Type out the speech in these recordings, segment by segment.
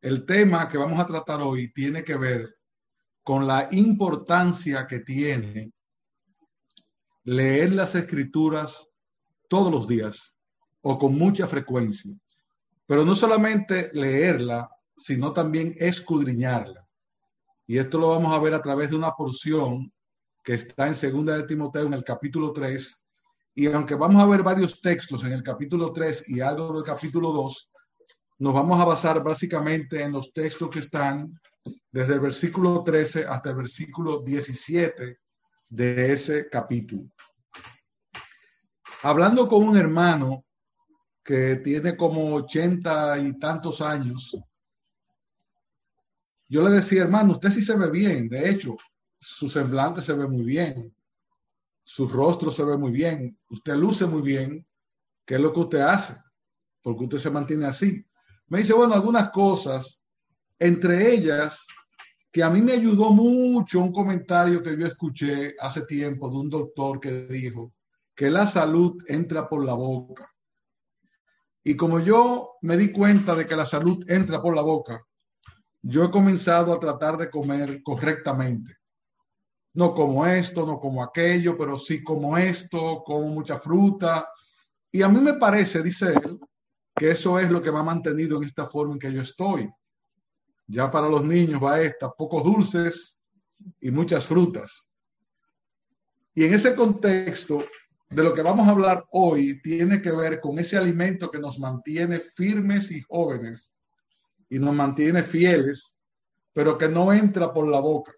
El tema que vamos a tratar hoy tiene que ver con la importancia que tiene leer las escrituras todos los días o con mucha frecuencia. Pero no solamente leerla, sino también escudriñarla. Y esto lo vamos a ver a través de una porción que está en Segunda de Timoteo en el capítulo 3. Y aunque vamos a ver varios textos en el capítulo 3 y algo del capítulo 2, nos vamos a basar básicamente en los textos que están desde el versículo 13 hasta el versículo 17 de ese capítulo. Hablando con un hermano que tiene como ochenta y tantos años, yo le decía, hermano, usted sí se ve bien. De hecho, su semblante se ve muy bien. Su rostro se ve muy bien. Usted luce muy bien. ¿Qué es lo que usted hace? Porque usted se mantiene así. Me dice, bueno, algunas cosas, entre ellas, que a mí me ayudó mucho un comentario que yo escuché hace tiempo de un doctor que dijo que la salud entra por la boca. Y como yo me di cuenta de que la salud entra por la boca, yo he comenzado a tratar de comer correctamente. No como esto, no como aquello, pero sí como esto, como mucha fruta. Y a mí me parece, dice él, que eso es lo que me ha mantenido en esta forma en que yo estoy. Ya para los niños va esta, pocos dulces y muchas frutas. Y en ese contexto, de lo que vamos a hablar hoy tiene que ver con ese alimento que nos mantiene firmes y jóvenes y nos mantiene fieles, pero que no entra por la boca,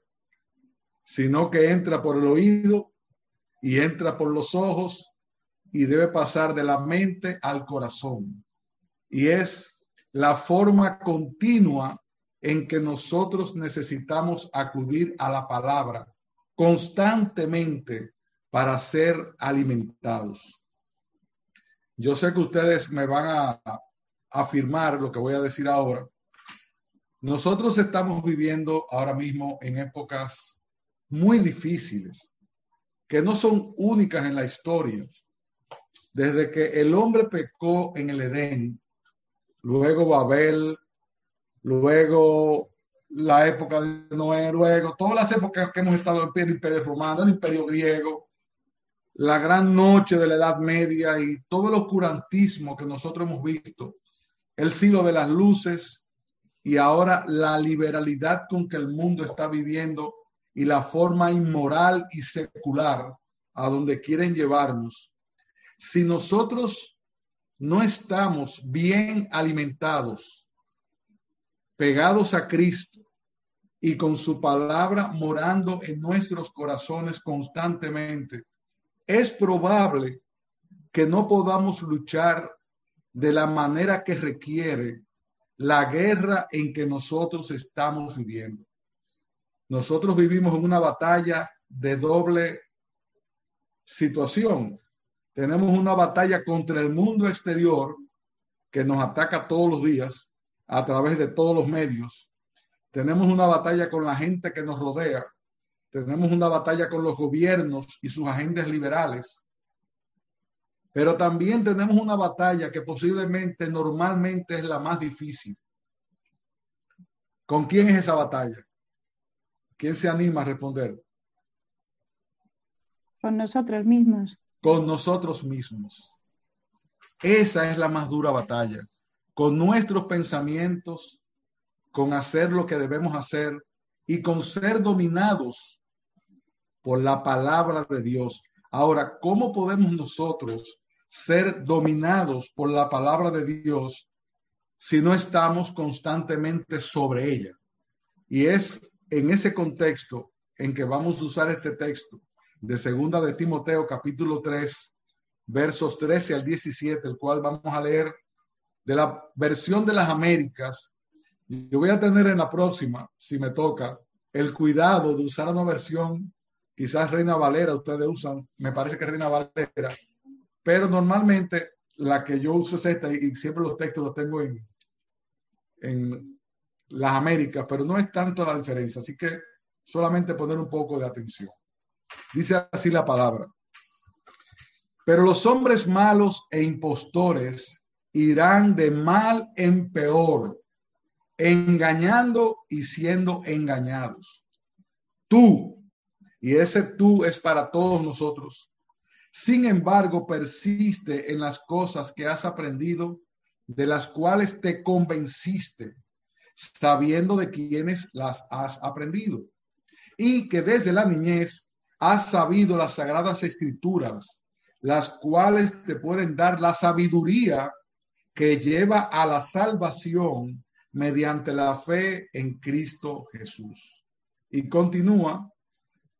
sino que entra por el oído y entra por los ojos y debe pasar de la mente al corazón. Y es la forma continua en que nosotros necesitamos acudir a la palabra constantemente para ser alimentados. Yo sé que ustedes me van a afirmar lo que voy a decir ahora, nosotros estamos viviendo ahora mismo en épocas muy difíciles, que no son únicas en la historia. Desde que el hombre pecó en el Edén, luego Babel, luego la época de Noé, luego todas las épocas que hemos estado en el imperio romano, el imperio griego, la gran noche de la Edad Media y todo el oscurantismo que nosotros hemos visto, el siglo de las luces, y ahora la liberalidad con que el mundo está viviendo y la forma inmoral y secular a donde quieren llevarnos. Si nosotros no estamos bien alimentados, pegados a Cristo y con su palabra morando en nuestros corazones constantemente, es probable que no podamos luchar de la manera que requiere la guerra en que nosotros estamos viviendo. Nosotros vivimos en una batalla de doble situación. Tenemos una batalla contra el mundo exterior que nos ataca todos los días a través de todos los medios. Tenemos una batalla con la gente que nos rodea. Tenemos una batalla con los gobiernos y sus agentes liberales. Pero también tenemos una batalla que posiblemente normalmente es la más difícil. ¿Con quién es esa batalla? ¿Quién se anima a responder? Con nosotros mismos. Con nosotros mismos. Esa es la más dura batalla. Con nuestros pensamientos, con hacer lo que debemos hacer y con ser dominados por la palabra de Dios. Ahora, ¿cómo podemos nosotros ser dominados por la palabra de Dios si no estamos constantemente sobre ella. Y es en ese contexto en que vamos a usar este texto de segunda de Timoteo capítulo 3 versos 13 al 17, el cual vamos a leer de la versión de las Américas. Yo voy a tener en la próxima, si me toca, el cuidado de usar una versión, quizás Reina Valera, ustedes usan, me parece que Reina Valera, pero normalmente la que yo uso es esta y siempre los textos los tengo en, en las Américas, pero no es tanto la diferencia, así que solamente poner un poco de atención. Dice así la palabra. Pero los hombres malos e impostores irán de mal en peor, engañando y siendo engañados. Tú, y ese tú es para todos nosotros. Sin embargo, persiste en las cosas que has aprendido, de las cuales te convenciste, sabiendo de quiénes las has aprendido, y que desde la niñez has sabido las sagradas escrituras, las cuales te pueden dar la sabiduría que lleva a la salvación mediante la fe en Cristo Jesús. Y continúa,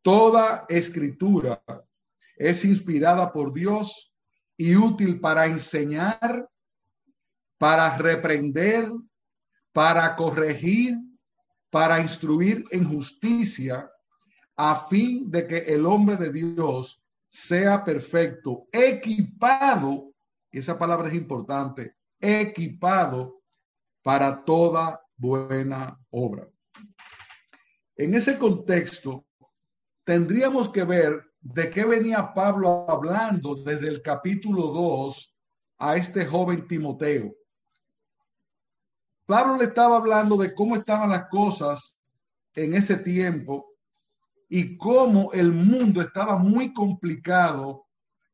toda escritura es inspirada por Dios y útil para enseñar, para reprender, para corregir, para instruir en justicia, a fin de que el hombre de Dios sea perfecto, equipado, y esa palabra es importante, equipado para toda buena obra. En ese contexto, tendríamos que ver de qué venía Pablo hablando desde el capítulo 2 a este joven Timoteo. Pablo le estaba hablando de cómo estaban las cosas en ese tiempo y cómo el mundo estaba muy complicado,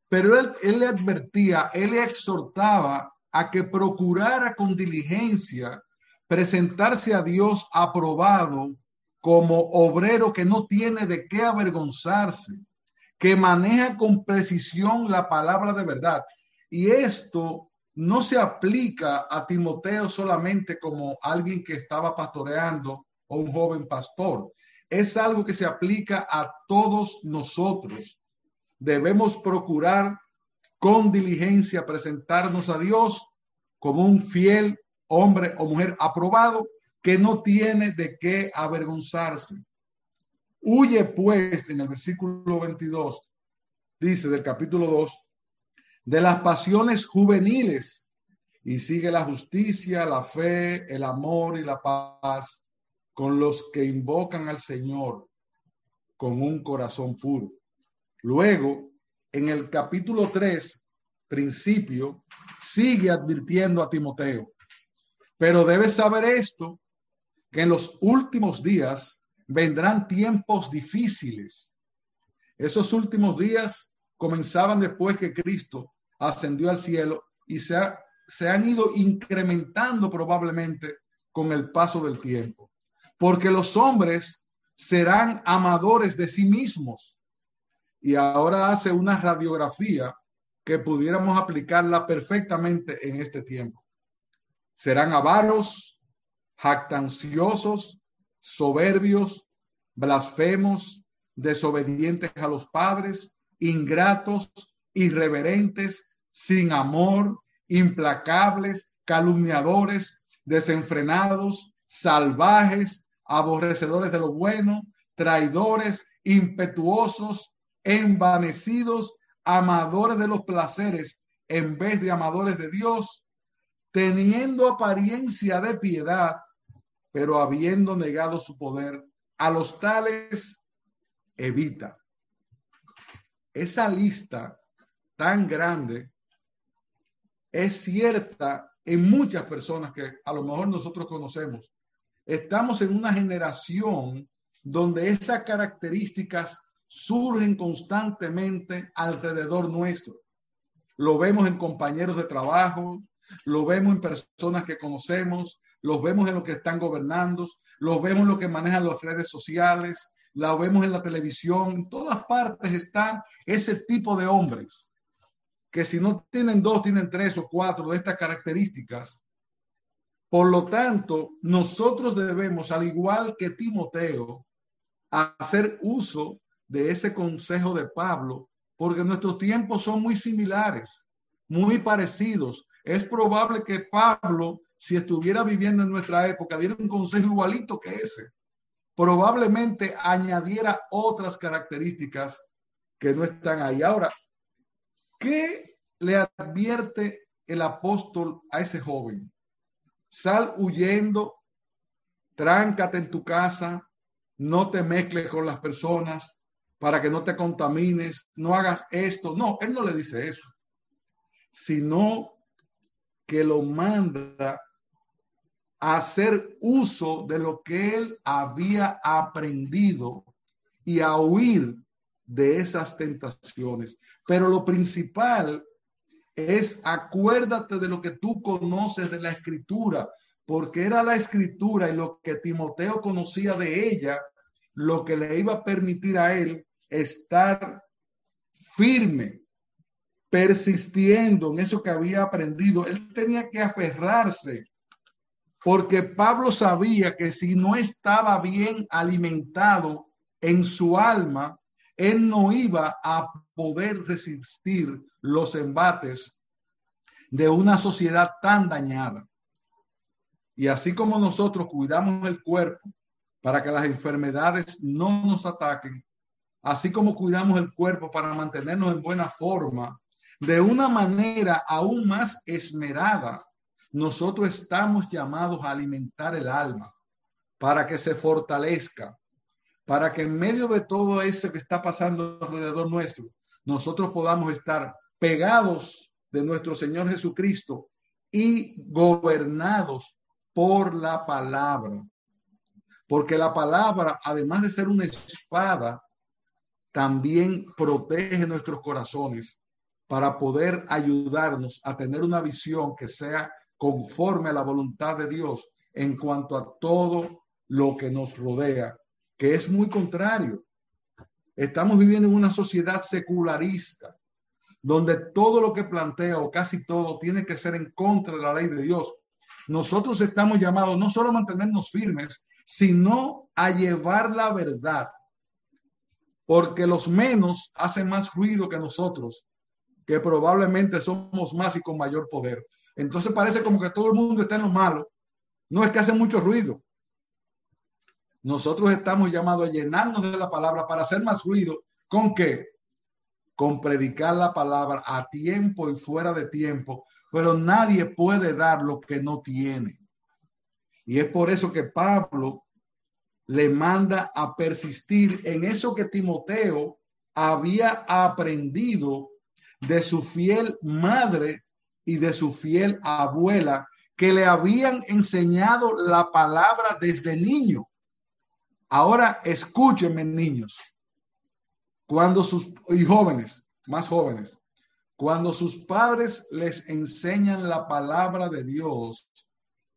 pero él, él le advertía, él le exhortaba a que procurara con diligencia presentarse a Dios aprobado como obrero que no tiene de qué avergonzarse, que maneja con precisión la palabra de verdad. Y esto no se aplica a Timoteo solamente como alguien que estaba pastoreando o un joven pastor. Es algo que se aplica a todos nosotros. Debemos procurar con diligencia presentarnos a Dios como un fiel hombre o mujer aprobado que no tiene de qué avergonzarse. Huye pues, en el versículo 22, dice del capítulo 2, de las pasiones juveniles y sigue la justicia, la fe, el amor y la paz con los que invocan al Señor con un corazón puro. Luego, en el capítulo 3, principio, sigue advirtiendo a Timoteo. Pero debes saber esto, que en los últimos días vendrán tiempos difíciles. Esos últimos días comenzaban después que Cristo ascendió al cielo y se, se han ido incrementando probablemente con el paso del tiempo. Porque los hombres serán amadores de sí mismos y ahora hace una radiografía que pudiéramos aplicarla perfectamente en este tiempo. Serán avaros, jactanciosos, soberbios, blasfemos, desobedientes a los padres, ingratos, irreverentes, sin amor, implacables, calumniadores, desenfrenados, salvajes, aborrecedores de lo bueno, traidores, impetuosos, envanecidos, amadores de los placeres en vez de amadores de Dios, teniendo apariencia de piedad, pero habiendo negado su poder, a los tales evita. Esa lista tan grande es cierta en muchas personas que a lo mejor nosotros conocemos. Estamos en una generación donde esas características surgen constantemente alrededor nuestro. Lo vemos en compañeros de trabajo, lo vemos en personas que conocemos, lo vemos en los que están gobernando, lo vemos en los que manejan las redes sociales, lo vemos en la televisión, en todas partes está ese tipo de hombres que si no tienen dos, tienen tres o cuatro de estas características. Por lo tanto, nosotros debemos, al igual que Timoteo, hacer uso de ese consejo de Pablo, porque nuestros tiempos son muy similares, muy parecidos. Es probable que Pablo, si estuviera viviendo en nuestra época, diera un consejo igualito que ese. Probablemente añadiera otras características que no están ahí. Ahora, ¿qué le advierte el apóstol a ese joven? Sal huyendo, tráncate en tu casa, no te mezcles con las personas, para que no te contamines, no hagas esto. No, él no le dice eso, sino que lo manda a hacer uso de lo que él había aprendido y a huir de esas tentaciones. Pero lo principal es acuérdate de lo que tú conoces de la escritura, porque era la escritura y lo que Timoteo conocía de ella, lo que le iba a permitir a él estar firme, persistiendo en eso que había aprendido. Él tenía que aferrarse, porque Pablo sabía que si no estaba bien alimentado en su alma, él no iba a poder resistir los embates de una sociedad tan dañada. Y así como nosotros cuidamos el cuerpo para que las enfermedades no nos ataquen, así como cuidamos el cuerpo para mantenernos en buena forma, de una manera aún más esmerada, nosotros estamos llamados a alimentar el alma para que se fortalezca, para que en medio de todo eso que está pasando alrededor nuestro, nosotros podamos estar pegados de nuestro Señor Jesucristo y gobernados por la palabra. Porque la palabra, además de ser una espada, también protege nuestros corazones para poder ayudarnos a tener una visión que sea conforme a la voluntad de Dios en cuanto a todo lo que nos rodea que es muy contrario. Estamos viviendo en una sociedad secularista, donde todo lo que plantea o casi todo tiene que ser en contra de la ley de Dios. Nosotros estamos llamados no solo a mantenernos firmes, sino a llevar la verdad, porque los menos hacen más ruido que nosotros, que probablemente somos más y con mayor poder. Entonces parece como que todo el mundo está en lo malo. No es que hace mucho ruido, nosotros estamos llamados a llenarnos de la palabra para hacer más ruido. ¿Con qué? Con predicar la palabra a tiempo y fuera de tiempo. Pero nadie puede dar lo que no tiene. Y es por eso que Pablo le manda a persistir en eso que Timoteo había aprendido de su fiel madre y de su fiel abuela, que le habían enseñado la palabra desde niño. Ahora escúchenme, niños. Cuando sus y jóvenes, más jóvenes, cuando sus padres les enseñan la palabra de Dios,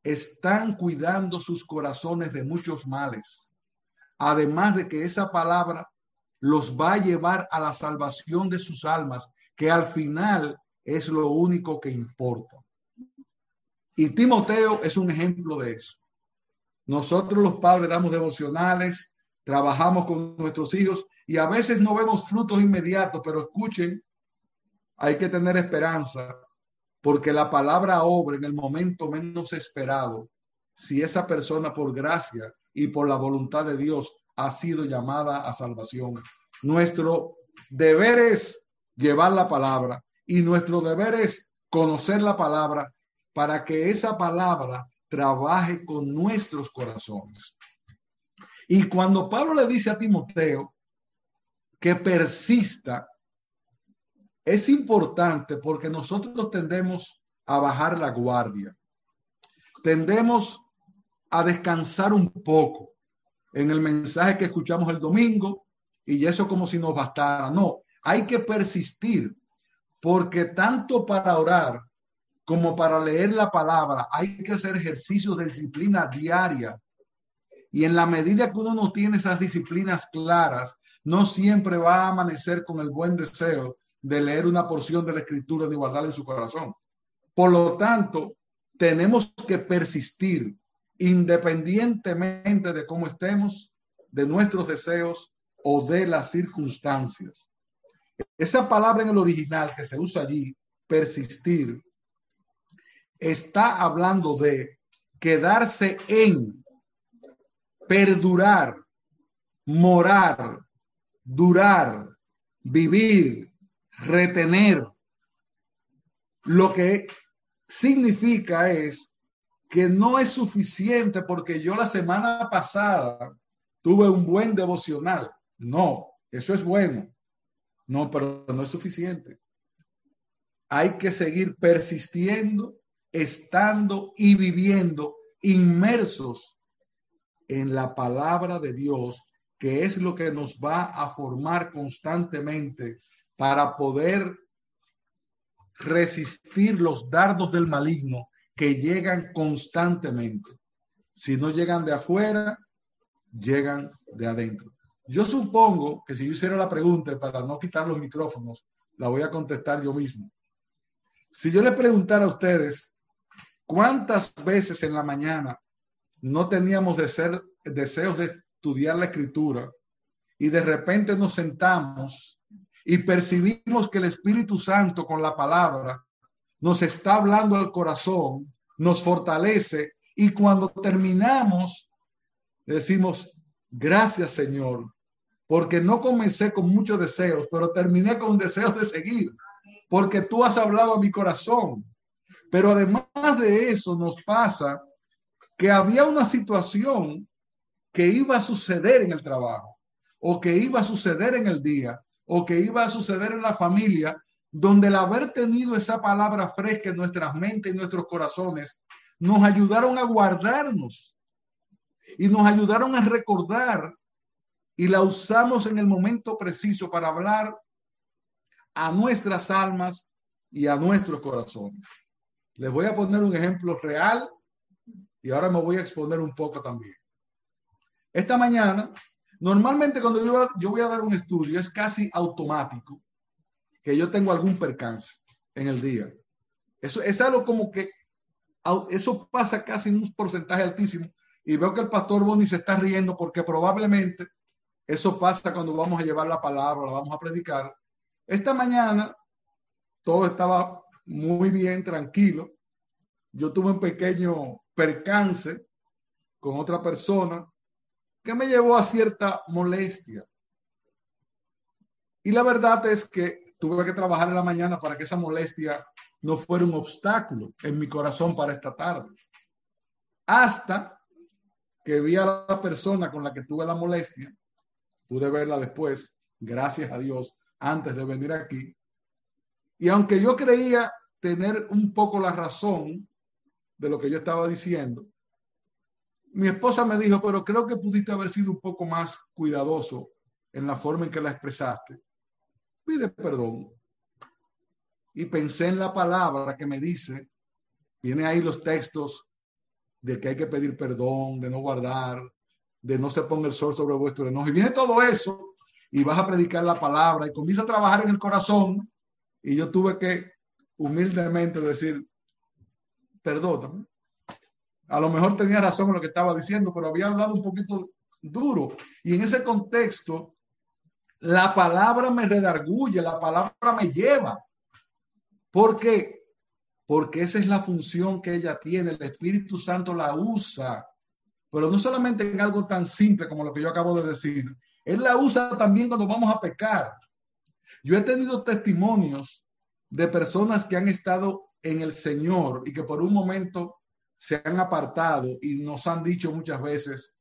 están cuidando sus corazones de muchos males. Además de que esa palabra los va a llevar a la salvación de sus almas, que al final es lo único que importa. Y Timoteo es un ejemplo de eso. Nosotros los padres damos devocionales, trabajamos con nuestros hijos y a veces no vemos frutos inmediatos, pero escuchen, hay que tener esperanza porque la palabra obra en el momento menos esperado, si esa persona por gracia y por la voluntad de Dios ha sido llamada a salvación. Nuestro deber es llevar la palabra y nuestro deber es conocer la palabra para que esa palabra trabaje con nuestros corazones. Y cuando Pablo le dice a Timoteo que persista, es importante porque nosotros tendemos a bajar la guardia. Tendemos a descansar un poco en el mensaje que escuchamos el domingo y eso como si nos bastara. No, hay que persistir porque tanto para orar como para leer la palabra, hay que hacer ejercicios de disciplina diaria. Y en la medida que uno no tiene esas disciplinas claras, no siempre va a amanecer con el buen deseo de leer una porción de la escritura de guardarla en su corazón. Por lo tanto, tenemos que persistir independientemente de cómo estemos, de nuestros deseos o de las circunstancias. Esa palabra en el original que se usa allí, persistir, está hablando de quedarse en, perdurar, morar, durar, vivir, retener. Lo que significa es que no es suficiente porque yo la semana pasada tuve un buen devocional. No, eso es bueno. No, pero no es suficiente. Hay que seguir persistiendo estando y viviendo inmersos en la palabra de Dios, que es lo que nos va a formar constantemente para poder resistir los dardos del maligno que llegan constantemente. Si no llegan de afuera, llegan de adentro. Yo supongo que si yo hiciera la pregunta para no quitar los micrófonos, la voy a contestar yo mismo. Si yo le preguntara a ustedes cuántas veces en la mañana no teníamos de ser, deseos de estudiar la escritura y de repente nos sentamos y percibimos que el Espíritu Santo con la palabra nos está hablando al corazón, nos fortalece y cuando terminamos decimos, gracias Señor, porque no comencé con muchos deseos, pero terminé con deseos de seguir, porque tú has hablado a mi corazón. Pero además de eso nos pasa que había una situación que iba a suceder en el trabajo o que iba a suceder en el día o que iba a suceder en la familia, donde el haber tenido esa palabra fresca en nuestras mentes y nuestros corazones nos ayudaron a guardarnos y nos ayudaron a recordar y la usamos en el momento preciso para hablar a nuestras almas y a nuestros corazones. Les voy a poner un ejemplo real y ahora me voy a exponer un poco también. Esta mañana Normalmente cuando yo, yo voy a dar un estudio es casi automático que yo tengo algún percance en el día. Eso es algo como que eso pasa casi en un porcentaje altísimo. Y veo que el pastor Boni se está riendo porque probablemente eso pasa cuando vamos a llevar la palabra, la vamos a predicar. Esta mañana todo estaba muy bien, tranquilo. Yo tuve un pequeño percance con otra persona que me llevó a cierta molestia. Y la verdad es que tuve que trabajar en la mañana para que esa molestia no fuera un obstáculo en mi corazón para esta tarde. Hasta que vi a la persona con la que tuve la molestia, pude verla después, gracias a Dios, antes de venir aquí. Y aunque yo creía tener un poco la razón de lo que yo estaba diciendo, mi esposa me dijo, pero creo que pudiste haber sido un poco más cuidadoso en la forma en que la expresaste. Pide perdón. Y pensé en la palabra que me dice, viene ahí los textos de que hay que pedir perdón, de no guardar, de no se ponga el sol sobre vuestro enojo. Y viene todo eso y vas a predicar la palabra y comienza a trabajar en el corazón. Y yo tuve que humildemente decir, perdóname, a lo mejor tenía razón en lo que estaba diciendo, pero había hablado un poquito duro. Y en ese contexto, la palabra me redarguye, la palabra me lleva. ¿Por qué? Porque esa es la función que ella tiene. El Espíritu Santo la usa, pero no solamente en algo tan simple como lo que yo acabo de decir. Él la usa también cuando vamos a pecar. Yo he tenido testimonios de personas que han estado en el Señor y que por un momento se han apartado y nos han dicho muchas veces,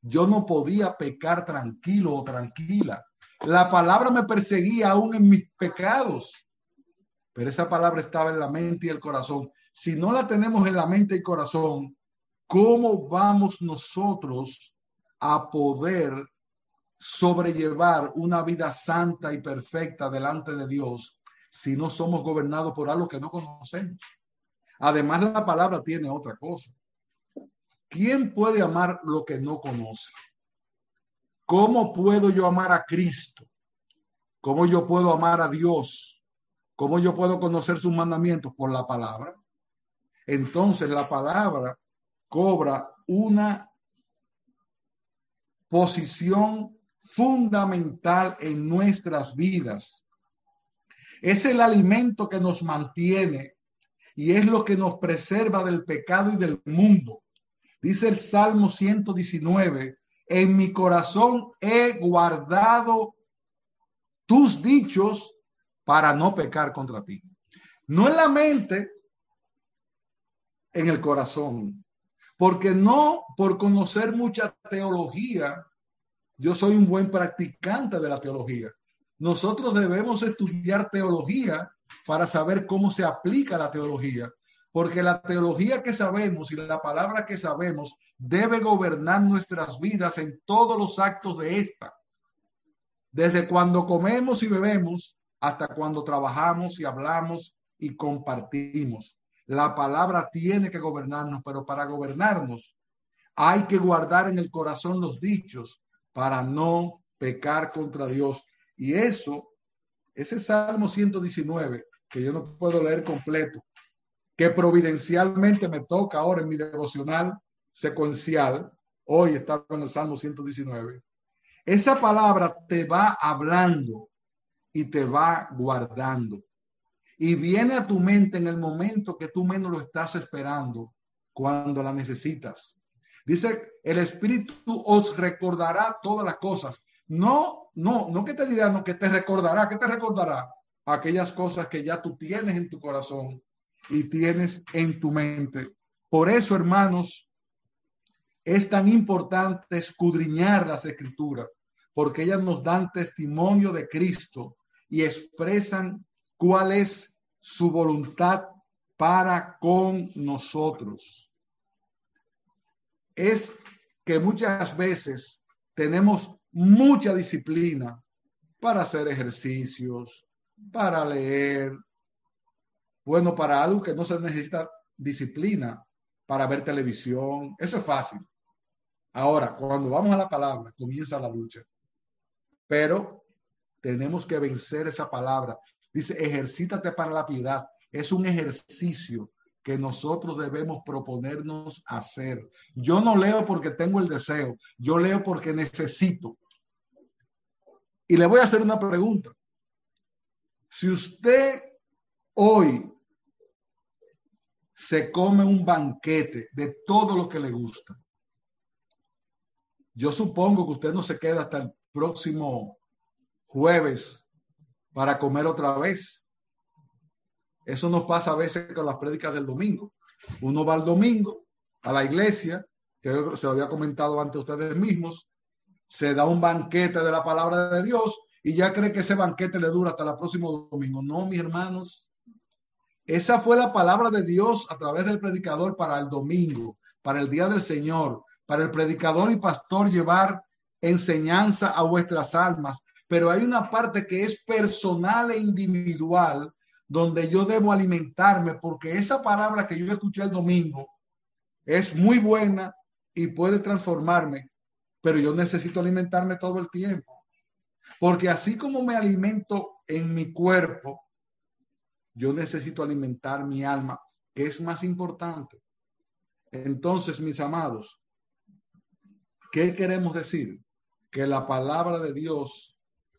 yo no podía pecar tranquilo o tranquila. La palabra me perseguía aún en mis pecados, pero esa palabra estaba en la mente y el corazón. Si no la tenemos en la mente y corazón, ¿cómo vamos nosotros a poder sobrellevar una vida santa y perfecta delante de Dios si no somos gobernados por algo que no conocemos? Además, la palabra tiene otra cosa. ¿Quién puede amar lo que no conoce? ¿Cómo puedo yo amar a Cristo? ¿Cómo yo puedo amar a Dios? ¿Cómo yo puedo conocer sus mandamientos? Por la palabra. Entonces la palabra cobra una posición fundamental en nuestras vidas. Es el alimento que nos mantiene y es lo que nos preserva del pecado y del mundo. Dice el Salmo 119, en mi corazón he guardado tus dichos para no pecar contra ti. No en la mente, en el corazón. Porque no por conocer mucha teología, yo soy un buen practicante de la teología. Nosotros debemos estudiar teología para saber cómo se aplica la teología. porque la teología que sabemos y la palabra que sabemos debe gobernar nuestras vidas en todos los actos de esta. Desde cuando comemos y bebemos hasta cuando trabajamos y hablamos y compartimos. La palabra tiene que gobernarnos, pero para gobernarnos hay que guardar en el corazón los dichos para no pecar contra Dios. Y eso, ese Salmo 119, que yo no puedo leer completo, que providencialmente me toca ahora en mi devocional secuencial, hoy estaba en el Salmo 119, esa palabra te va hablando y te va guardando. Y viene a tu mente en el momento que tú menos lo estás esperando, cuando la necesitas. Dice, el Espíritu os recordará todas las cosas. No, no, no que te dirá, no, que te recordará, que te recordará aquellas cosas que ya tú tienes en tu corazón y tienes en tu mente. Por eso, hermanos, es tan importante escudriñar las escrituras, porque ellas nos dan testimonio de Cristo y expresan cuál es su voluntad para con nosotros. Es que muchas veces tenemos mucha disciplina para hacer ejercicios, para leer, bueno, para algo que no se necesita disciplina, para ver televisión, eso es fácil. Ahora, cuando vamos a la palabra, comienza la lucha. Pero tenemos que vencer esa palabra. Dice, ejercítate para la piedad. Es un ejercicio que nosotros debemos proponernos hacer. Yo no leo porque tengo el deseo, yo leo porque necesito. Y le voy a hacer una pregunta. Si usted hoy se come un banquete de todo lo que le gusta. Yo supongo que usted no se queda hasta el próximo jueves para comer otra vez. Eso nos pasa a veces con las prédicas del domingo. Uno va el domingo a la iglesia, que se lo había comentado ante ustedes mismos, se da un banquete de la palabra de Dios y ya cree que ese banquete le dura hasta el próximo domingo. No, mis hermanos, esa fue la palabra de Dios a través del predicador para el domingo, para el día del Señor, para el predicador y pastor llevar enseñanza a vuestras almas. Pero hay una parte que es personal e individual donde yo debo alimentarme porque esa palabra que yo escuché el domingo es muy buena y puede transformarme, pero yo necesito alimentarme todo el tiempo. Porque así como me alimento en mi cuerpo, yo necesito alimentar mi alma, que es más importante. Entonces, mis amados, ¿qué queremos decir? Que la palabra de Dios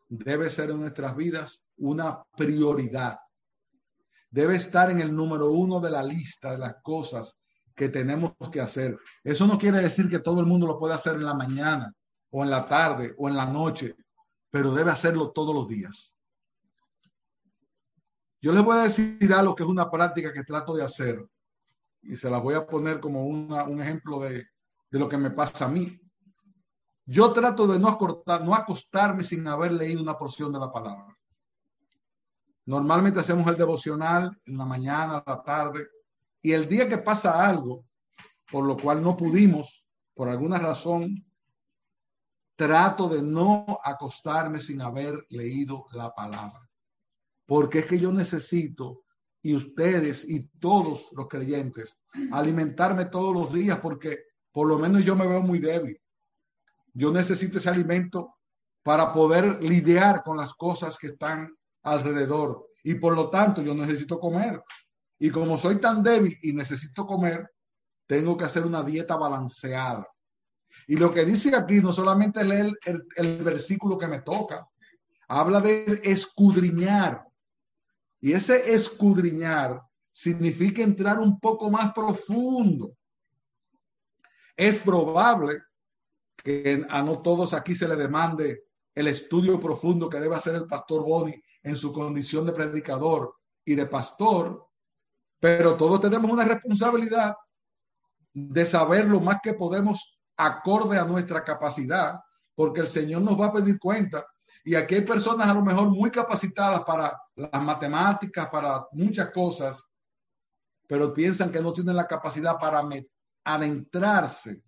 debe ser en nuestras vidas una prioridad. Debe estar en el número uno de la lista de las cosas que tenemos que hacer. Eso no quiere decir que todo el mundo lo puede hacer en la mañana o en la tarde o en la noche, pero debe hacerlo todos los días. Yo les voy a decir algo que es una práctica que trato de hacer y se la voy a poner como un ejemplo de, de, lo que me pasa a mí. Yo trato de no, acortar, no acostarme sin haber leído una porción de la palabra. Normalmente hacemos el devocional en la mañana, la tarde, y el día que pasa algo, por lo cual no pudimos, por alguna razón, trato de no acostarme sin haber leído la palabra porque es que yo necesito, y ustedes y todos los creyentes, alimentarme todos los días porque por lo menos yo me veo muy débil. Yo necesito ese alimento para poder lidiar con las cosas que están alrededor y por lo tanto yo necesito comer. Y como soy tan débil y necesito comer, tengo que hacer una dieta balanceada. Y lo que dice aquí no solamente leer el, versículo que me toca, habla de escudriñar y ese escudriñar significa entrar un poco más profundo. Es probable que a no todos aquí se le demande el estudio profundo que debe hacer el pastor Boni en su condición de predicador y de pastor, pero todos tenemos una responsabilidad de saber lo más que podemos acorde a nuestra capacidad, porque el Señor nos va a pedir cuenta. Y aquí hay personas a lo mejor muy capacitadas para las matemáticas, para muchas cosas, pero piensan que no tienen la capacidad para adentrarse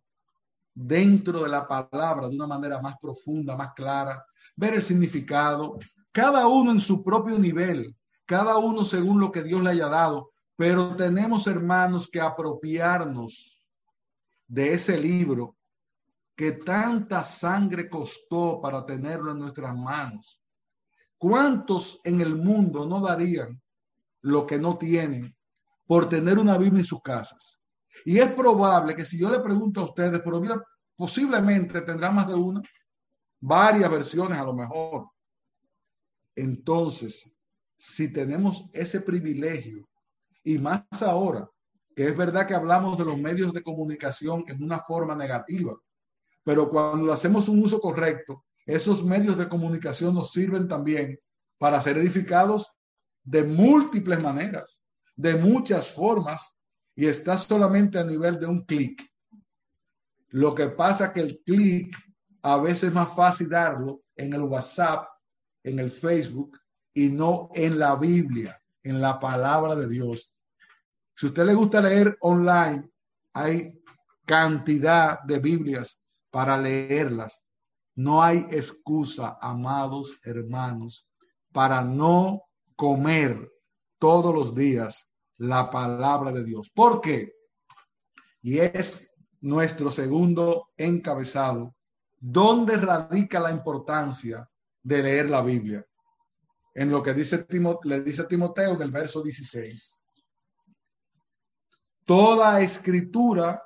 dentro de la palabra de una manera más profunda, más clara, ver el significado, cada uno en su propio nivel, cada uno según lo que Dios le haya dado, pero tenemos hermanos que apropiarnos de ese libro que tanta sangre costó para tenerlo en nuestras manos. ¿Cuántos en el mundo no darían lo que no tienen por tener una Biblia en sus casas? Y es probable que si yo le pregunto a ustedes, pero posiblemente tendrá más de una, varias versiones a lo mejor. Entonces, si tenemos ese privilegio, y más ahora, que es verdad que hablamos de los medios de comunicación en una forma negativa, pero cuando hacemos un uso correcto, esos medios de comunicación nos sirven también para ser edificados de múltiples maneras, de muchas formas, y está solamente a nivel de un clic. Lo que pasa que el clic a veces es más fácil darlo en el WhatsApp, en el Facebook y no en la Biblia, en la palabra de Dios. Si usted le gusta leer online, hay cantidad de Biblias para leerlas. No hay excusa, amados hermanos, para no comer todos los días la palabra de Dios. ¿Por qué? Y es nuestro segundo encabezado, ¿dónde radica la importancia de leer la Biblia? En lo que dice le dice Timoteo del verso 16. Toda escritura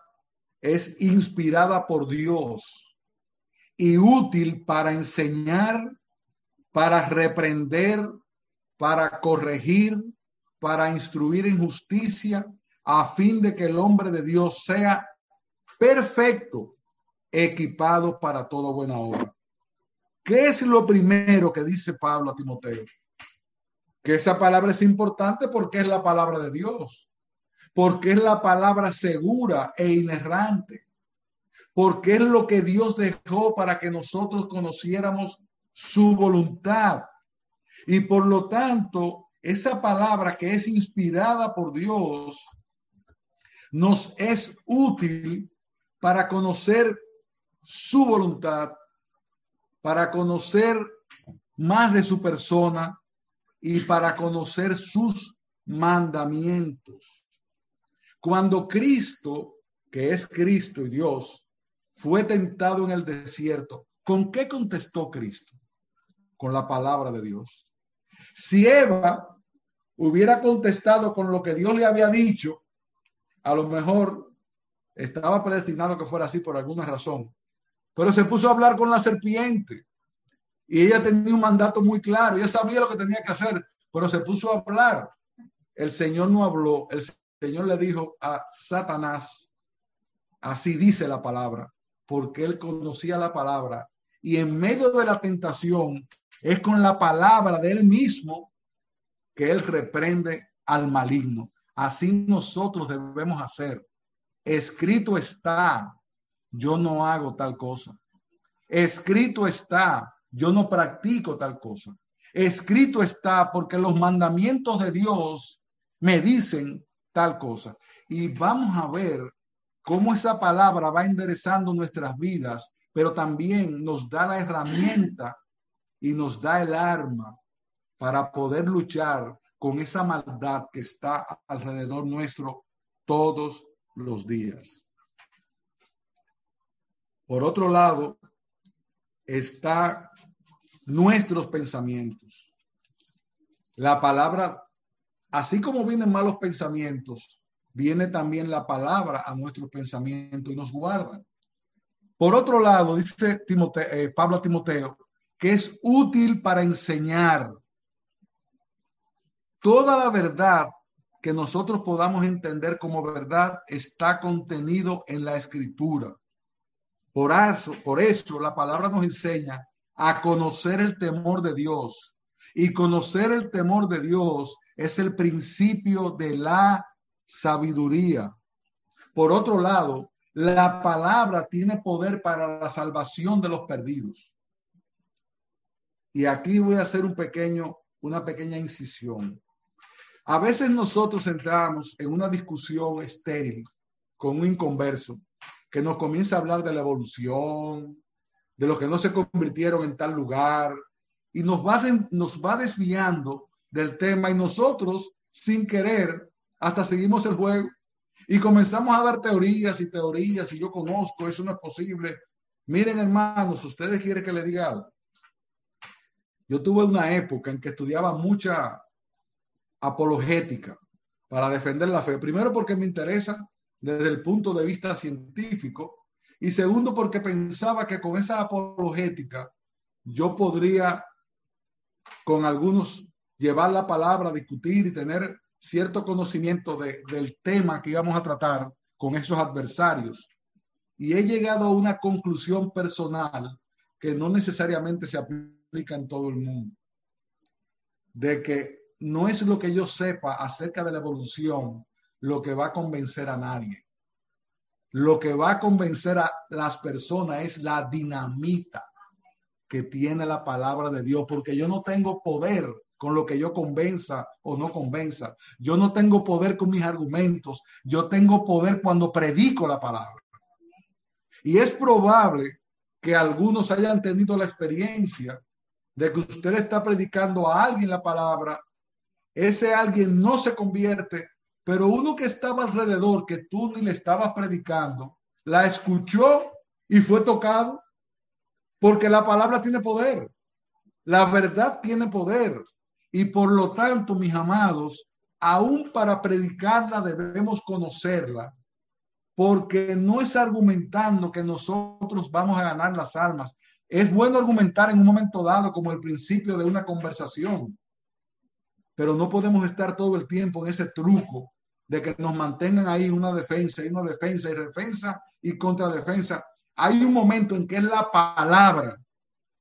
es inspirada por Dios y útil para enseñar, para reprender, para corregir, para instruir en justicia, a fin de que el hombre de Dios sea perfecto, equipado para toda buena obra. ¿Qué es lo primero que dice Pablo a Timoteo? Que esa palabra es importante porque es la palabra de Dios, porque es la palabra segura e inerrante, porque es lo que Dios dejó para que nosotros conociéramos su voluntad. Y por lo tanto, esa palabra que es inspirada por Dios nos es útil para conocer su voluntad, para conocer más de su persona y para conocer sus mandamientos. Cuando Cristo, que es Cristo y Dios, fue tentado en el desierto, ¿con qué contestó Cristo? Con la palabra de Dios. Si Eva hubiera contestado con lo que Dios le había dicho, a lo mejor estaba predestinado que fuera así por alguna razón. Pero se puso a hablar con la serpiente. Y ella tenía un mandato muy claro. Ella sabía lo que tenía que hacer, pero se puso a hablar. El Señor no habló. El Señor le dijo a Satanás, así dice la palabra, porque él conocía la palabra. Y en medio de la tentación, es con la palabra de él mismo que él reprende al maligno. Así nosotros debemos hacer escrito está, yo no hago tal cosa. Escrito está, yo no practico tal cosa. Escrito está porque los mandamientos de Dios me dicen tal cosa. Y vamos a ver cómo esa palabra va enderezando nuestras vidas, pero también nos da la herramienta y nos da el arma para poder luchar con esa maldad que está alrededor nuestro todos los días. Por otro lado, está nuestros pensamientos. La palabra, así como vienen malos pensamientos, viene también la palabra a nuestros pensamientos y nos guardan. Por otro lado, dice eh, Pablo a Timoteo, que es útil para enseñar. Toda la verdad que nosotros podamos entender como verdad está contenido en la escritura. Por eso, por eso la palabra nos enseña a conocer el temor de Dios. Y conocer el temor de Dios es el principio de la sabiduría. Por otro lado, la palabra tiene poder para la salvación de los perdidos. Y aquí voy a hacer un pequeño, una pequeña incisión. A veces nosotros entramos en una discusión estéril con un inconverso que nos comienza a hablar de la evolución, de los que no se convirtieron en tal lugar, y nos va, nos va desviando del tema y nosotros, sin querer, hasta seguimos el juego y comenzamos a dar teorías y teorías y yo conozco, eso no es posible. Miren hermanos, ustedes quieren que le diga algo. Yo tuve una época en que estudiaba mucha apologética para defender la fe. Primero porque me interesa desde el punto de vista científico y segundo porque pensaba que con esa apologética yo podría con algunos llevar la palabra, discutir y tener cierto conocimiento del tema que íbamos a tratar con esos adversarios. Y he llegado a una conclusión personal que no necesariamente se aplica en todo el mundo, de que no es lo que yo sepa acerca de la evolución lo que va a convencer a nadie. Lo que va a convencer a las personas es la dinamita que tiene la palabra de Dios, porque yo no tengo poder con lo que yo convenza o no convenza. Yo no tengo poder con mis argumentos, yo tengo poder cuando predico la palabra. Y es probable que algunos hayan tenido la experiencia de que usted está predicando a alguien la palabra, ese alguien no se convierte, pero uno que estaba alrededor, que tú ni le estabas predicando, la escuchó y fue tocado, porque la palabra tiene poder, la verdad tiene poder. Y por lo tanto, mis amados, aún para predicarla debemos conocerla, porque no es argumentando que nosotros vamos a ganar las almas. Es bueno argumentar en un momento dado como el principio de una conversación, pero no podemos estar todo el tiempo en ese truco de que nos mantengan ahí una defensa y una defensa y defensa y contradefensa. Hay un momento en que es la palabra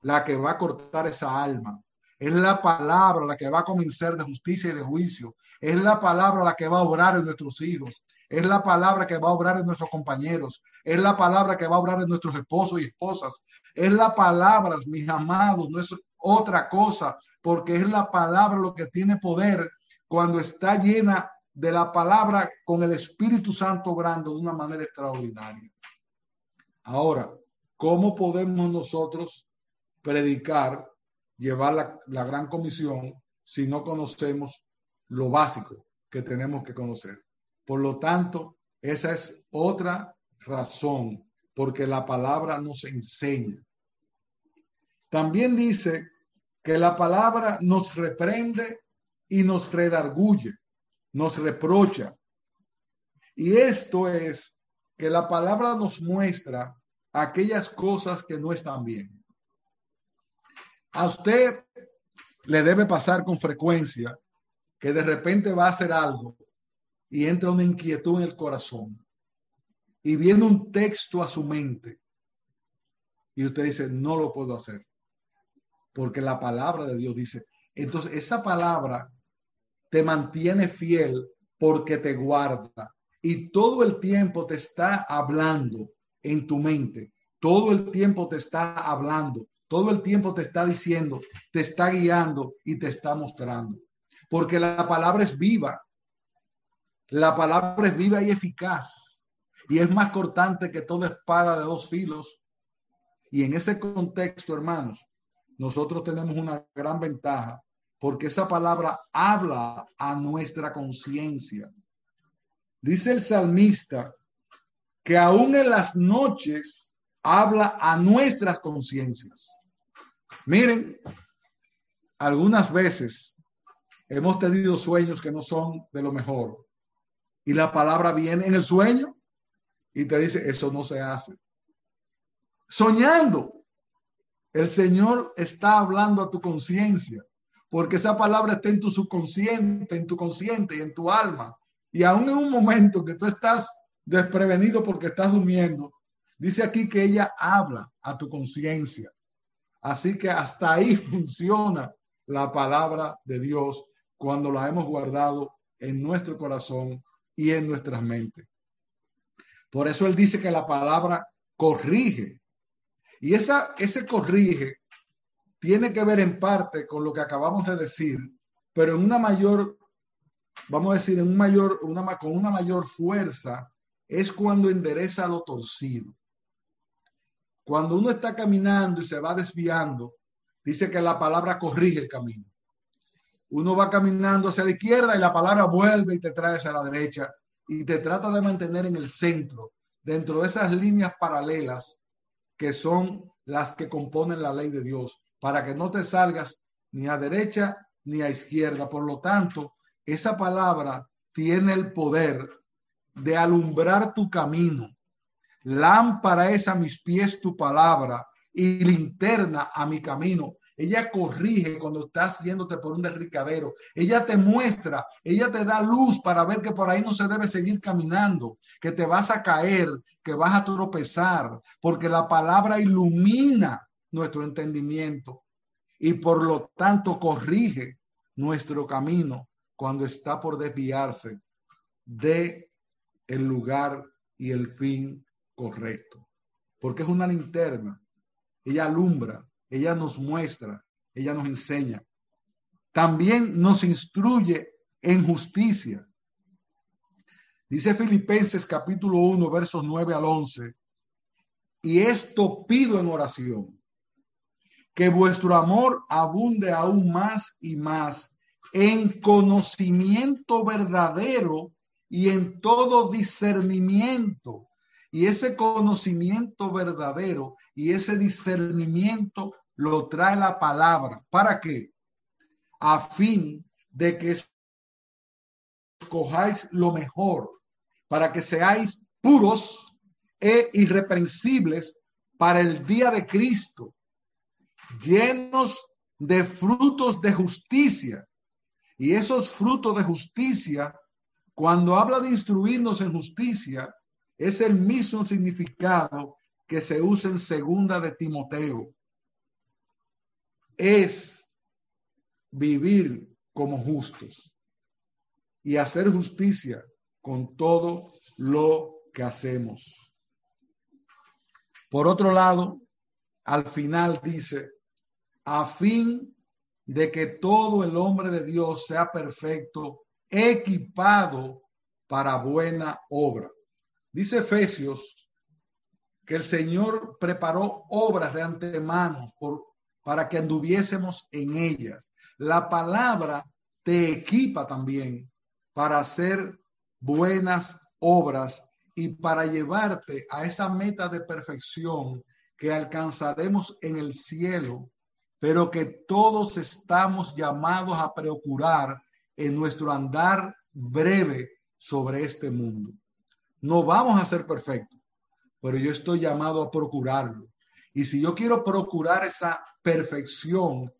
la que va a cortar esa alma. Es la palabra la que va a convencer de justicia y de juicio. Es la palabra la que va a obrar en nuestros hijos. Es la palabra que va a obrar en nuestros compañeros. Es la palabra que va a obrar en nuestros esposos y esposas. Es la palabra, mis amados, no es otra cosa, porque es la palabra lo que tiene poder cuando está llena de la palabra con el Espíritu Santo obrando de una manera extraordinaria. Ahora, ¿cómo podemos nosotros predicar llevar la, gran comisión si no conocemos lo básico que tenemos que conocer. Por lo tanto, esa es otra razón, porque la palabra nos enseña. También dice que la palabra nos reprende y nos redarguye, nos reprocha. Y esto es que la palabra nos muestra aquellas cosas que no están bien. A usted le debe pasar con frecuencia que de repente va a hacer algo y entra una inquietud en el corazón y viene un texto a su mente y usted dice, no lo puedo hacer porque la palabra de Dios dice, entonces esa palabra te mantiene fiel porque te guarda y todo el tiempo te está hablando en tu mente, todo el tiempo te está hablando todo el tiempo te está diciendo, te está guiando y te está mostrando. Porque la palabra es viva. La palabra es viva y eficaz. Y es más cortante que toda espada de dos filos. Y en ese contexto, hermanos, nosotros tenemos una gran ventaja porque esa palabra habla a nuestra conciencia. Dice el salmista que aún en las noches habla a nuestras conciencias. Miren, algunas veces hemos tenido sueños que no son de lo mejor y la palabra viene en el sueño y te dice, eso no se hace. Soñando, el Señor está hablando a tu conciencia porque esa palabra está en tu subconsciente, en tu consciente y en tu alma. Y aún en un momento que tú estás desprevenido porque estás durmiendo, Dice aquí que ella habla a tu conciencia. Así que hasta ahí funciona la palabra de Dios cuando la hemos guardado en nuestro corazón y en nuestras mentes. Por eso él dice que la palabra corrige. Y esa, ese corrige tiene que ver en parte con lo que acabamos de decir, pero en una mayor vamos a decir, en un mayor, una, con una mayor fuerza, es cuando endereza lo torcido. Cuando uno está caminando y se va desviando, dice que la palabra corrige el camino. Uno va caminando hacia la izquierda y la palabra vuelve y te trae hacia la derecha y te trata de mantener en el centro, dentro de esas líneas paralelas que son las que componen la ley de Dios, para que no te salgas ni a derecha ni a izquierda. Por lo tanto, esa palabra tiene el poder de alumbrar tu camino. Lámpara es a mis pies tu palabra y linterna a mi camino. Ella corrige cuando estás yéndote por un derricadero. Ella te muestra, ella te da luz para ver que por ahí no se debe seguir caminando, que te vas a caer, que vas a tropezar, porque la palabra ilumina nuestro entendimiento y por lo tanto corrige nuestro camino cuando está por desviarse de el lugar y el fin correcto. Porque es una linterna. Ella alumbra, ella nos muestra, ella nos enseña. También nos instruye en justicia. Dice Filipenses capítulo 1, versos 9 al 11. Y esto pido en oración, que vuestro amor abunde aún más y más en conocimiento verdadero y en todo discernimiento. Y ese conocimiento verdadero y ese discernimiento lo trae la palabra. ¿Para qué? A fin de que escojáis lo mejor, para que seáis puros e irreprensibles para el día de Cristo, llenos de frutos de justicia y esos frutos de justicia, cuando habla de instruirnos en justicia, es el mismo significado que se usa en segunda de Timoteo. Es vivir como justos y hacer justicia con todo lo que hacemos. Por otro lado, al final dice, a fin de que todo el hombre de Dios sea perfecto, equipado para buena obra. Dice Efesios que el Señor preparó obras de antemano por, para que anduviésemos en ellas. La palabra te equipa también para hacer buenas obras y para llevarte a esa meta de perfección que alcanzaremos en el cielo pero que todos estamos llamados a procurar en nuestro andar breve sobre este mundo. No vamos a ser perfectos, pero yo estoy llamado a procurarlo. Y si yo quiero procurar esa perfección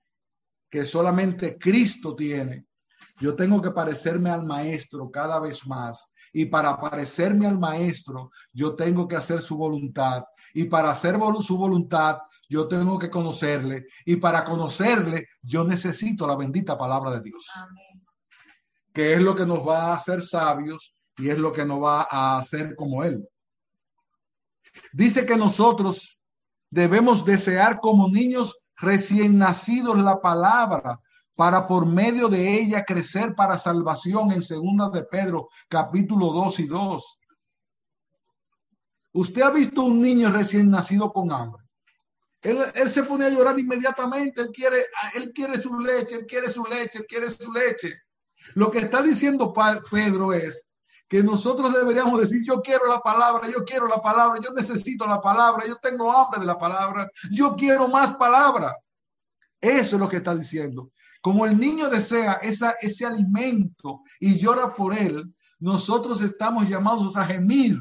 que solamente Cristo tiene, yo tengo que parecerme al Maestro cada vez más. Y para parecerme al Maestro, yo tengo que hacer su voluntad. Y para hacer su voluntad, yo tengo que conocerle. Y para conocerle, yo necesito la bendita palabra de Dios. Que es lo que nos va a hacer sabios y es lo que nos va a hacer como Él. Dice que nosotros debemos desear como niños recién nacidos la palabra para por medio de ella crecer para salvación en segunda de Pedro capítulo 2 y 2. Usted ha visto un niño recién nacido con hambre. Él, se pone a llorar inmediatamente. Él quiere, él quiere su leche, él quiere su leche, él quiere su leche. Lo que está diciendo Pedro es que nosotros deberíamos decir, yo quiero la palabra, yo quiero la palabra, yo necesito la palabra, yo tengo hambre de la palabra, yo quiero más palabra. Eso es lo que está diciendo. Como el niño desea ese alimento y llora por él, nosotros estamos llamados a gemir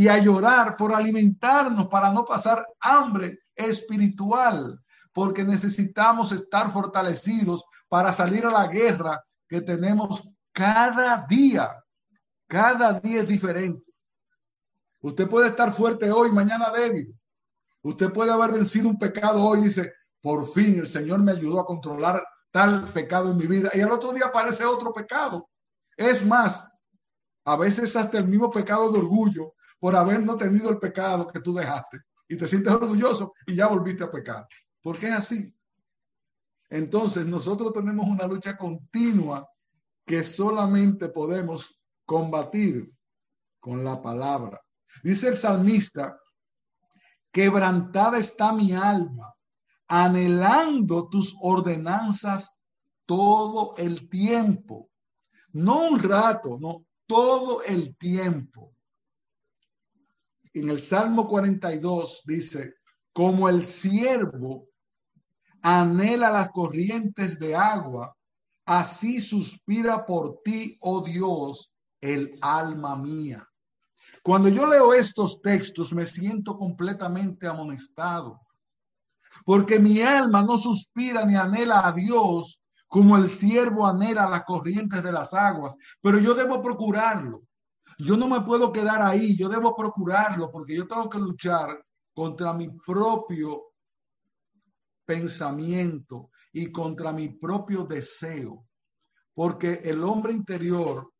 y a llorar por alimentarnos para no pasar hambre espiritual, porque necesitamos estar fortalecidos para salir a la guerra que tenemos cada día. Cada día es diferente. Usted puede estar fuerte hoy, mañana débil. Usted puede haber vencido un pecado hoy y dice, por fin el Señor me ayudó a controlar tal pecado en mi vida. Y el otro día aparece otro pecado. Es más, a veces hasta el mismo pecado de orgullo por haber no tenido el pecado que tú dejaste y te sientes orgulloso y ya volviste a pecar. Porque es así. Entonces nosotros tenemos una lucha continua que solamente podemos combatir con la palabra. Dice el salmista, quebrantada está mi alma, anhelando tus ordenanzas todo el tiempo. No un rato, no, todo el tiempo. En el Salmo 42 dice, como el siervo anhela las corrientes de agua, así suspira por ti, oh Dios, el alma mía. Cuando yo leo estos textos me siento completamente amonestado, porque mi alma no suspira ni anhela a Dios como el siervo anhela las corrientes de las aguas, pero yo debo procurarlo. Yo no me puedo quedar ahí, yo debo procurarlo porque yo tengo que luchar contra mi propio pensamiento y contra mi propio deseo, porque el hombre interior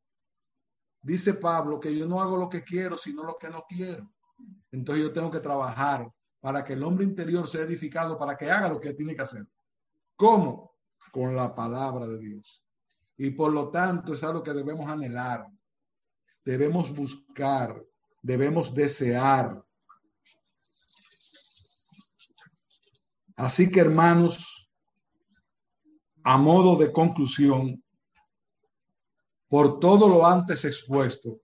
dice Pablo que yo no hago lo que quiero, sino lo que no quiero. Entonces yo tengo que trabajar para que el hombre interior sea edificado, para que haga lo que tiene que hacer. ¿Cómo? Con la palabra de Dios. Y por lo tanto es algo que debemos anhelar, debemos buscar, debemos desear. Así que hermanos, a modo de conclusión, por todo lo antes expuesto,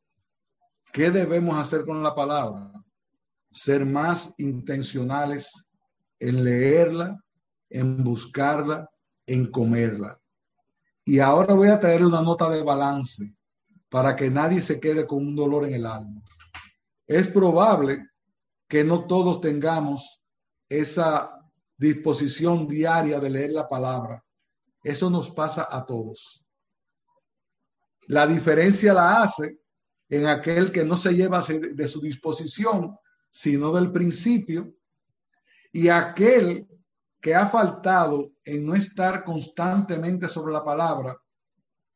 ¿qué debemos hacer con la palabra? Ser más intencionales en leerla, en buscarla, en comerla. Y ahora voy a traer una nota de balance para que nadie se quede con un dolor en el alma. Es probable que no todos tengamos esa disposición diaria de leer la palabra. Eso nos pasa a todos. La diferencia la hace en aquel que no se lleva de su disposición, sino del principio, y aquel que ha faltado en no estar constantemente sobre la palabra.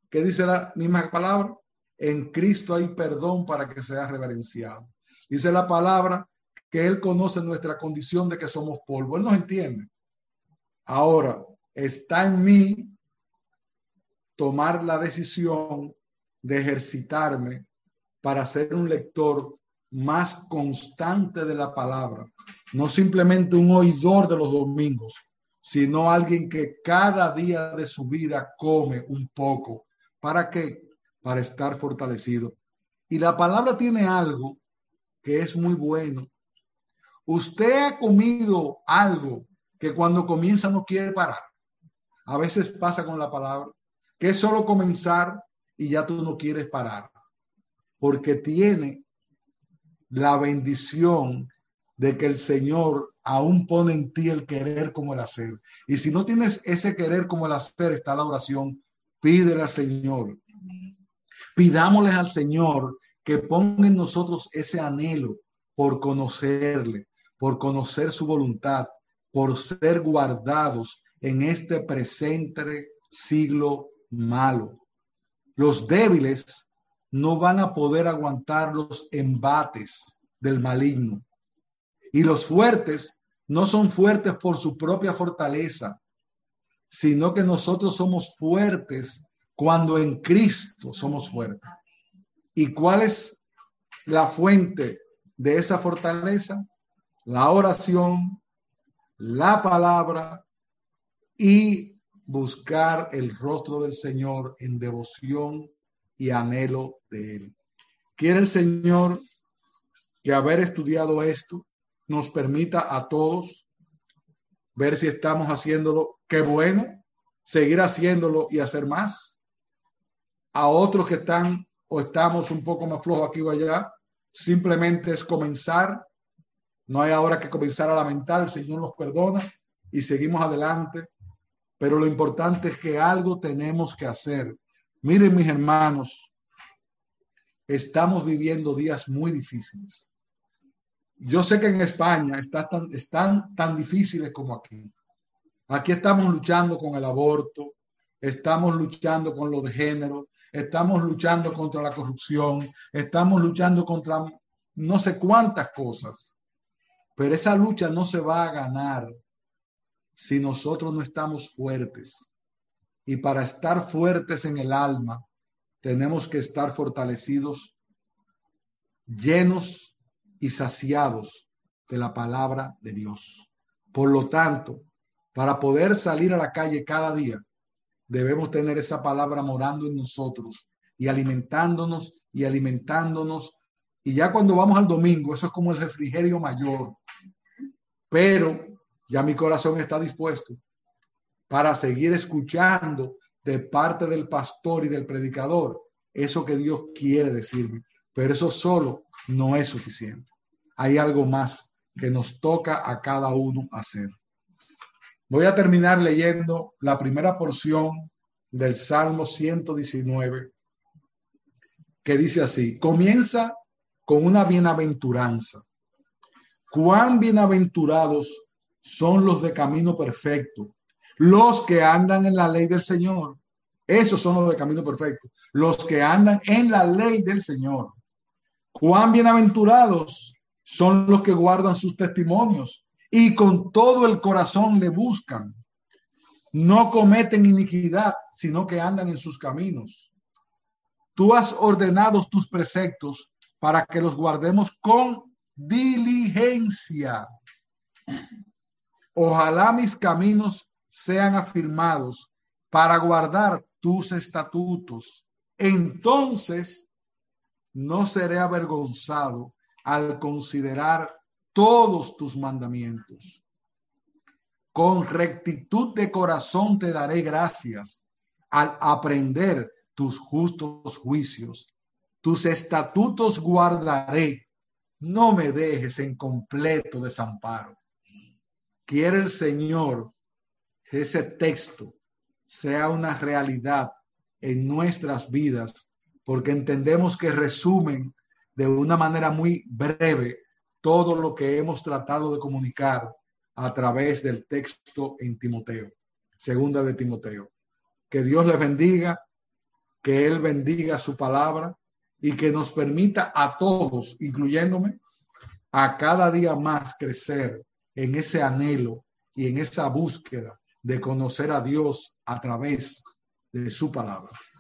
¿Qué dice la misma palabra? En Cristo hay perdón para que sea reverenciado. Dice la palabra que Él conoce nuestra condición de que somos polvo. Él nos entiende. Ahora, está en mí tomar la decisión de ejercitarme para ser un lector más constante de la palabra, no simplemente un oidor de los domingos, sino alguien que cada día de su vida come un poco. ¿Para qué? Para estar fortalecido. Y la palabra tiene algo que es muy bueno. Usted ha comido algo que cuando comienza no quiere parar. A veces pasa con la palabra, que es solo comenzar y ya tú no quieres parar, porque tiene la bendición de que el Señor aún pone en ti el querer como el hacer. Y si no tienes ese querer como el hacer, está la oración, pídele al Señor. Pidámosle al Señor que ponga en nosotros ese anhelo por conocerle, por conocer su voluntad, por ser guardados en este presente siglo malo. Los débiles no van a poder aguantar los embates del maligno. Y los fuertes no son fuertes por su propia fortaleza, sino que nosotros somos fuertes cuando en Cristo somos fuertes. ¿Y cuál es la fuente de esa fortaleza? La oración, la palabra y buscar el rostro del Señor en devoción y anhelo de Él. Quiere el Señor que haber estudiado esto nos permita a todos ver si estamos haciéndolo, qué bueno, seguir haciéndolo y hacer más. A otros que están o estamos un poco más flojos aquí o allá, simplemente es comenzar. No hay ahora que comenzar a lamentar, el Señor nos perdona y seguimos adelante pero lo importante es que algo tenemos que hacer. Miren mis hermanos, estamos viviendo días muy difíciles. Yo sé que en España está tan, están tan difíciles como aquí. Aquí estamos luchando con el aborto, estamos luchando con lo de género, estamos luchando contra la corrupción, estamos luchando contra no sé cuántas cosas. Pero esa lucha no se va a ganar si nosotros no estamos fuertes. Y para estar fuertes en el alma, tenemos que estar fortalecidos, llenos y saciados de la palabra de Dios. Por lo tanto, para poder salir a la calle cada día, debemos tener esa palabra morando en nosotros y alimentándonos y alimentándonos. Y ya cuando vamos al domingo, eso es como el refrigerio mayor. Pero ya mi corazón está dispuesto para seguir escuchando de parte del pastor y del predicador eso que Dios quiere decirme. Pero eso solo no es suficiente. Hay algo más que nos toca a cada uno hacer. Voy a terminar leyendo la primera porción del Salmo 119, que dice así, comienza con una bienaventuranza. Cuán bienaventurados son los de camino perfecto, los que andan en la ley del Señor. Esos son los de camino perfecto, los que andan en la ley del Señor. Cuán bienaventurados son los que guardan sus testimonios y con todo el corazón le buscan. No cometen iniquidad, sino que andan en sus caminos. Tú has ordenado tus preceptos para que los guardemos con diligencia. Ojalá mis caminos sean afirmados para guardar tus estatutos. Entonces no seré avergonzado al considerar todos tus mandamientos. Con rectitud de corazón te daré gracias al aprender tus justos juicios. Tus estatutos guardaré. No me dejes en completo desamparo. Quiere el Señor que ese texto sea una realidad en nuestras vidas, porque entendemos que resumen de una manera muy breve todo lo que hemos tratado de comunicar a través del texto en Timoteo, segunda de Timoteo. Que Dios les bendiga, que Él bendiga su palabra y que nos permita a todos, incluyéndome, a cada día más crecer en ese anhelo y en esa búsqueda de conocer a Dios a través de su palabra.